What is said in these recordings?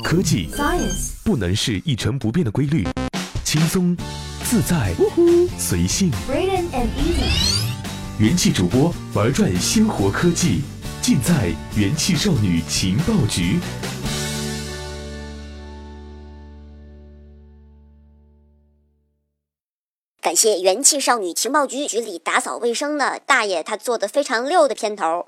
科技 Science 不能是一成不变的规律，轻松、自在、随性。Braden and Easy 元气主播玩转鲜活科技，尽在元气少女情报局。感谢元气少女情报局局里打扫卫生的大爷，他做的非常溜的片头。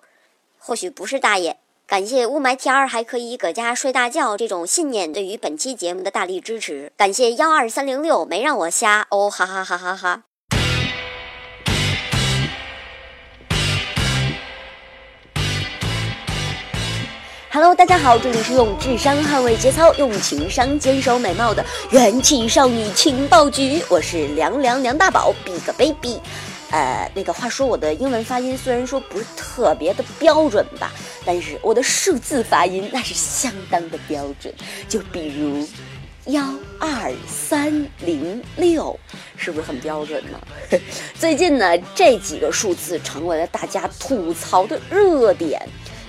或许不是大爷。感谢雾霾天儿还可以搁家睡大觉这种信念对于本期节目的大力支持。感谢幺二三零六没让我瞎哦，哈哈哈哈哈。Hello，大家好，这里是用智商捍卫节操，用情商坚守美貌的元气少女情报局，我是凉凉梁大宝，Big Baby。呃，那个话说，我的英文发音虽然说不是特别的标准吧，但是我的数字发音那是相当的标准。就比如幺二三零六，是不是很标准呢？最近呢，这几个数字成为了大家吐槽的热点。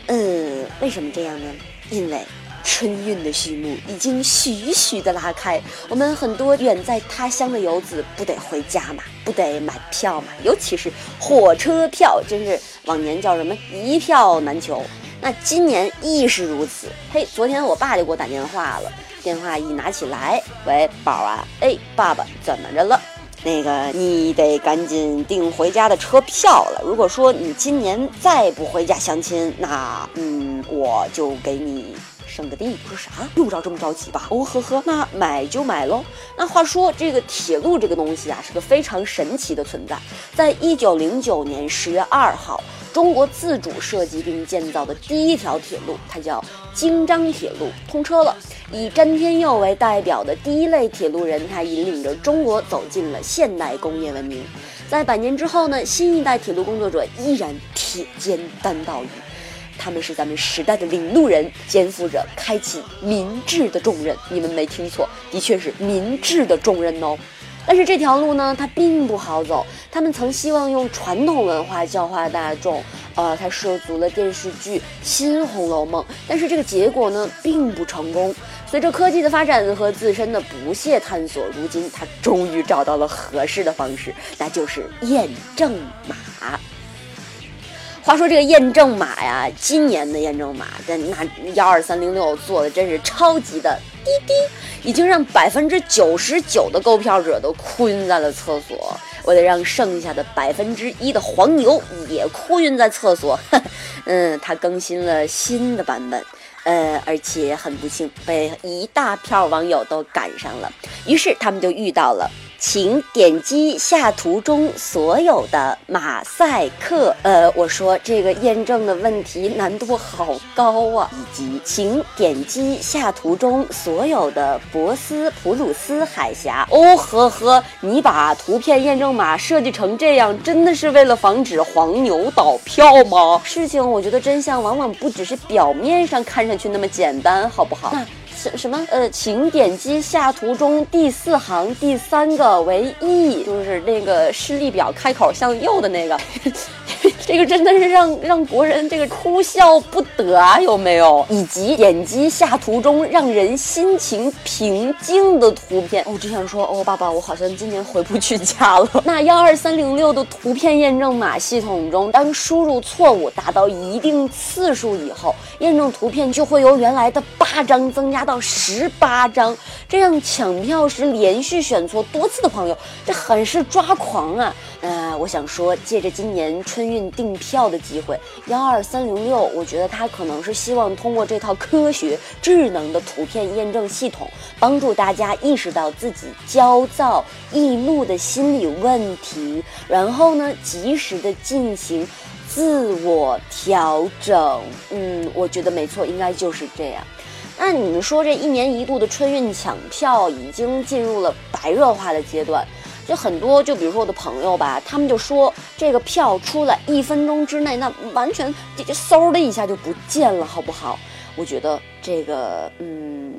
嗯，为什么这样呢？因为春运的序幕已经徐徐的拉开，我们很多远在他乡的游子不得回家嘛，不得买票嘛，尤其是火车票，真是往年叫什么一票难求，那今年亦是如此。嘿，昨天我爸就给我打电话了，电话一拿起来，喂，宝啊，哎，爸爸怎么着了？那个，你得赶紧订回家的车票了。如果说你今年再不回家相亲，那嗯，我就给你省个地。我说啥？用不着这么着急吧？哦呵呵，那买就买喽。那话说，这个铁路这个东西啊，是个非常神奇的存在。在一九零九年十月二号，中国自主设计并建造的第一条铁路，它叫京张铁路，通车了。以詹天佑为代表的第一类铁路人，他引领着中国走进了现代工业文明。在百年之后呢，新一代铁路工作者依然铁肩担道义，他们是咱们时代的领路人，肩负着开启民智的重任。你们没听错，的确是民智的重任哦。但是这条路呢，它并不好走。他们曾希望用传统文化教化大众，呃，他涉足了电视剧《新红楼梦》，但是这个结果呢，并不成功。随着科技的发展和自身的不懈探索，如今他终于找到了合适的方式，那就是验证码。话说这个验证码呀，今年的验证码，这那幺二三零六做的真是超级的滴滴，已经让百分之九十九的购票者都哭晕在了厕所。我得让剩下的百分之一的黄牛也哭晕在厕所。嗯，他更新了新的版本。呃，而且很不幸，被一大票网友都赶上了，于是他们就遇到了，请点击下图中所有的马赛克。呃，我说这个验证的问题难度好高啊，以及请点击下图中所有的博斯普鲁斯海峡。哦呵呵，你把图片验证码设计成这样，真的是为了防止黄牛倒票吗？事情我觉得真相往往不只是表面上看上去那么简单，好不好？那什什么？呃，请点击下图中第四行第三个为 E，就是那个视力表开口向右的那个。这个真的是让让国人这个哭笑不得啊，有没有？以及点击下图中让人心情平静的图片。我只想说，哦，爸爸，我好像今年回不去家了。那幺二三零六的图片验证码系统中，当输入错误达到一定次数以后，验证图片就会由原来的八张增加到十八张，这样抢票时连续选错多次的朋友，这很是抓狂啊！呃，我想说，借着今年春运订票的机会，幺二三零六，我觉得他可能是希望通过这套科学智能的图片验证系统，帮助大家意识到自己焦躁易怒的心理问题，然后呢，及时的进行自我调整。嗯，我觉得没错，应该就是这样。那你们说，这一年一度的春运抢票已经进入了白热化的阶段？就很多，就比如说我的朋友吧，他们就说这个票出来一分钟之内，那完全这就嗖的一下就不见了，好不好？我觉得这个，嗯，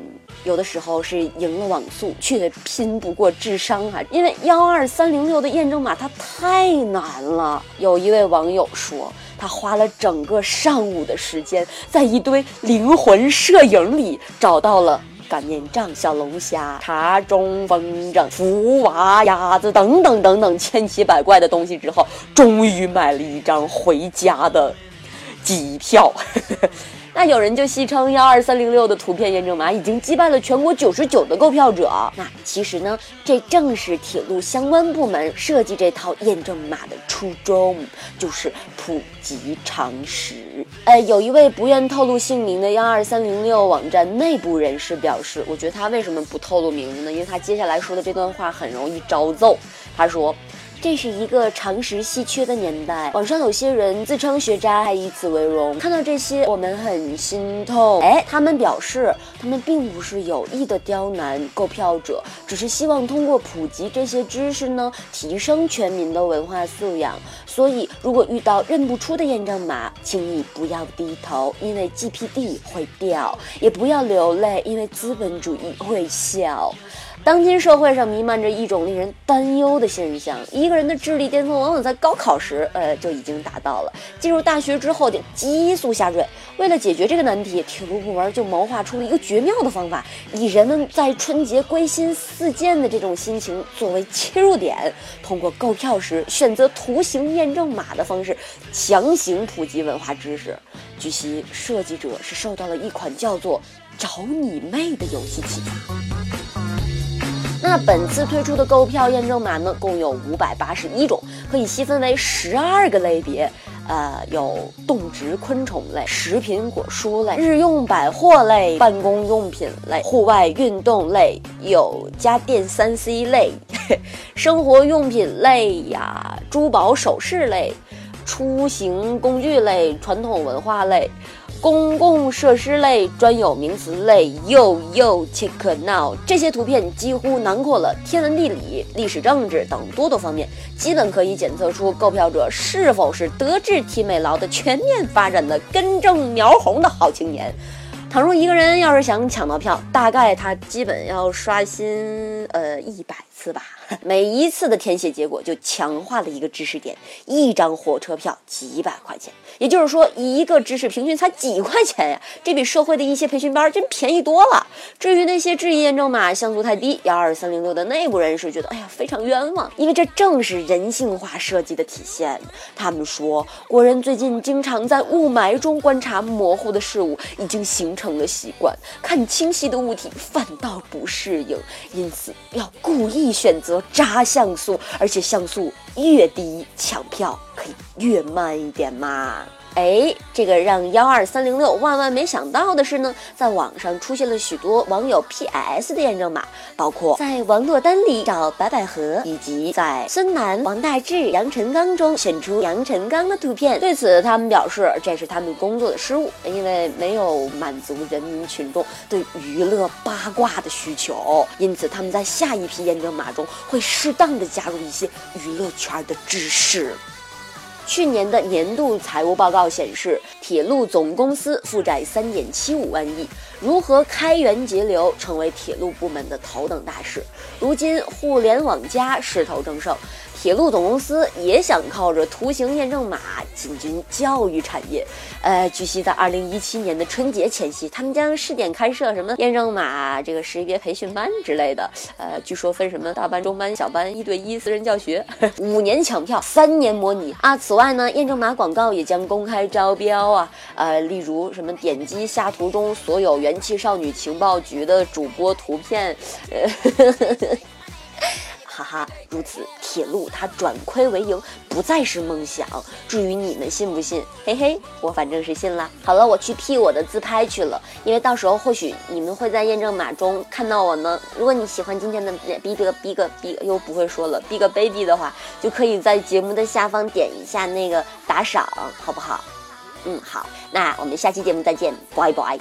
有的时候是赢了网速，却拼不过智商啊！因为幺二三零六的验证码它太难了。有一位网友说，他花了整个上午的时间，在一堆灵魂摄影里找到了。擀面杖、小龙虾、茶盅、风筝、福娃、鸭子等等等等千奇百怪的东西之后，终于买了一张回家的机票。那有人就戏称幺二三零六的图片验证码已经击败了全国九十九的购票者。那其实呢，这正是铁路相关部门设计这套验证码的初衷，就是普及常识。哎，有一位不愿透露姓名的幺二三零六网站内部人士表示，我觉得他为什么不透露名字呢？因为他接下来说的这段话很容易招揍。他说。这是一个常识稀缺的年代，网上有些人自称学渣，还以此为荣。看到这些，我们很心痛。哎，他们表示，他们并不是有意的刁难购票者，只是希望通过普及这些知识呢，提升全民的文化素养。所以，如果遇到认不出的验证码，请你不要低头，因为 GPD 会掉；也不要流泪，因为资本主义会笑。当今社会上弥漫着一种令人担忧的现象：一个人的智力巅峰往往在高考时，呃就已经达到了；进入大学之后就急速下坠。为了解决这个难题，铁路部门就谋划出了一个绝妙的方法，以人们在春节归心似箭的这种心情作为切入点，通过购票时选择图形验证码的方式，强行普及文化知识。据悉，设计者是受到了一款叫做“找你妹”的游戏启发。那本次推出的购票验证码呢，共有五百八十一种，可以细分为十二个类别，呃，有动植昆虫类、食品果蔬类、日用百货类、办公用品类、户外运动类、有家电三 C 类、生活用品类呀、珠宝首饰类、出行工具类、传统文化类。公共设施类、专有名词类，又又 check now，这些图片几乎囊括了天文地理、历史政治等多多方面，基本可以检测出购票者是否是德智体美劳的全面发展的根正苗红的好青年。倘若一个人要是想抢到票，大概他基本要刷新呃一百次吧。每一次的填写结果就强化了一个知识点，一张火车票几百块钱，也就是说一个知识平均才几块钱呀，这比社会的一些培训班真便宜多了。至于那些质疑验证码像素太低，幺二三零六的内部人士觉得，哎呀非常冤枉，因为这正是人性化设计的体现。他们说，国人最近经常在雾霾中观察模糊的事物，已经形成了习惯，看清晰的物体反倒不适应，因此要故意选择。渣像素，而且像素越低，抢票可以越慢一点嘛。哎，这个让幺二三零六万万没想到的是呢，在网上出现了许多网友 PS 的验证码，包括在王珞丹里找白百合，以及在孙楠、王大治、杨晨刚中选出杨晨刚的图片。对此，他们表示这是他们工作的失误，因为没有满足人民群众对娱乐八卦的需求，因此他们在下一批验证码中会适当的加入一些娱乐圈的知识。去年的年度财务报告显示，铁路总公司负债三点七五万亿，如何开源节流成为铁路部门的头等大事。如今，互联网加势头正盛。铁路总公司也想靠着图形验证码进军教育产业。呃，据悉，在二零一七年的春节前夕，他们将试点开设什么验证码这个识别培训班之类的。呃，据说分什么大班、中班、小班、一对一私人教学，五年抢票，三年模拟啊。此外呢，验证码广告也将公开招标啊。呃，例如什么点击下图中所有元气少女情报局的主播图片，呃。哈哈，如此铁路它转亏为盈不再是梦想。至于你们信不信，嘿嘿，我反正是信了。好了，我去 P 我的自拍去了，因为到时候或许你们会在验证码中看到我呢。如果你喜欢今天的 Big Big Big 又不会说了 Big Baby 的话，就可以在节目的下方点一下那个打赏，好不好？嗯，好，那我们下期节目再见，拜拜。